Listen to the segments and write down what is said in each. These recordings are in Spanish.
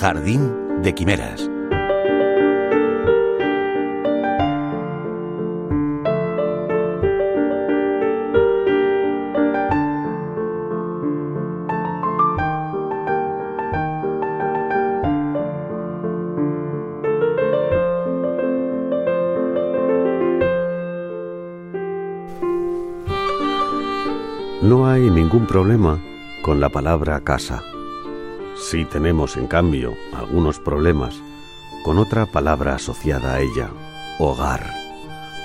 Jardín de Quimeras. No hay ningún problema con la palabra casa. Sí tenemos, en cambio, algunos problemas con otra palabra asociada a ella, hogar,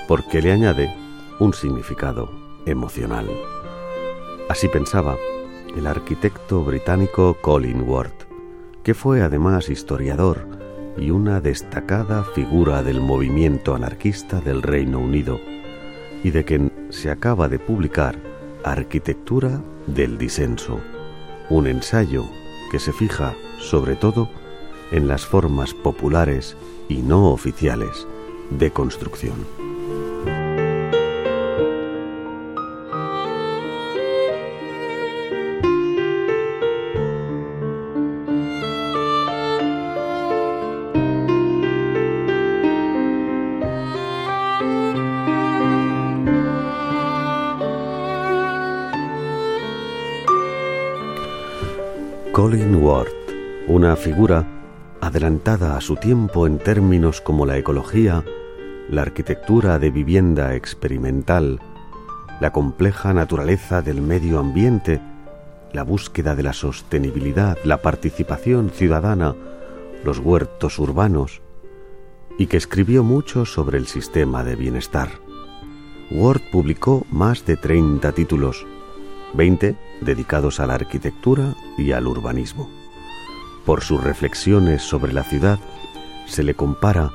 porque le añade un significado emocional. Así pensaba el arquitecto británico Colin Ward, que fue además historiador y una destacada figura del movimiento anarquista del Reino Unido, y de quien se acaba de publicar Arquitectura del Disenso, un ensayo que se fija sobre todo en las formas populares y no oficiales de construcción. Colin Ward, una figura adelantada a su tiempo en términos como la ecología, la arquitectura de vivienda experimental, la compleja naturaleza del medio ambiente, la búsqueda de la sostenibilidad, la participación ciudadana, los huertos urbanos, y que escribió mucho sobre el sistema de bienestar. Ward publicó más de 30 títulos, 20 dedicados a la arquitectura y al urbanismo. Por sus reflexiones sobre la ciudad, se le compara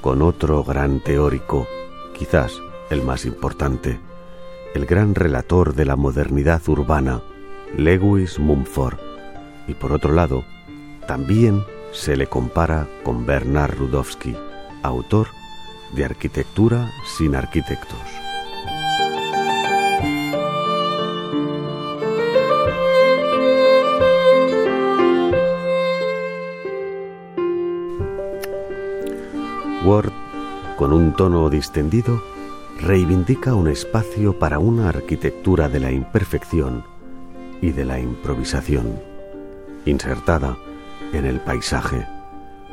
con otro gran teórico, quizás el más importante, el gran relator de la modernidad urbana, Lewis Mumford, y por otro lado, también se le compara con Bernard Rudowski, autor de Arquitectura sin arquitectos. Ward, con un tono distendido, reivindica un espacio para una arquitectura de la imperfección y de la improvisación, insertada en el paisaje,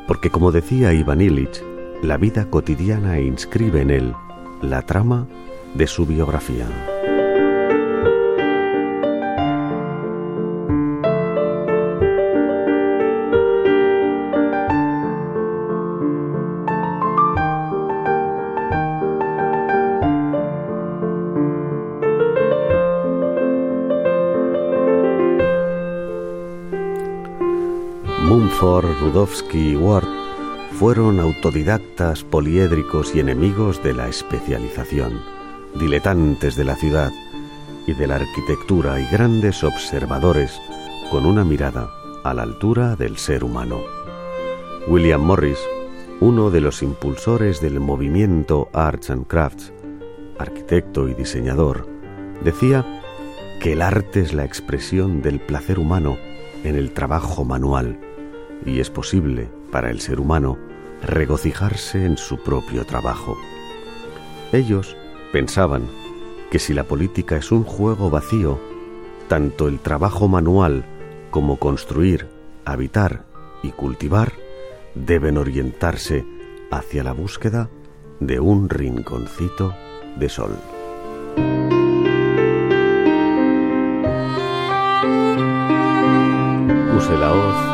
porque como decía Ivan Illich, la vida cotidiana inscribe en él la trama de su biografía. Mumford, Rudowski y Ward fueron autodidactas, poliédricos y enemigos de la especialización, diletantes de la ciudad y de la arquitectura y grandes observadores con una mirada a la altura del ser humano. William Morris, uno de los impulsores del movimiento Arts and Crafts, arquitecto y diseñador, decía que el arte es la expresión del placer humano en el trabajo manual y es posible para el ser humano regocijarse en su propio trabajo. Ellos pensaban que si la política es un juego vacío, tanto el trabajo manual como construir, habitar y cultivar deben orientarse hacia la búsqueda de un rinconcito de sol. Use la hoz,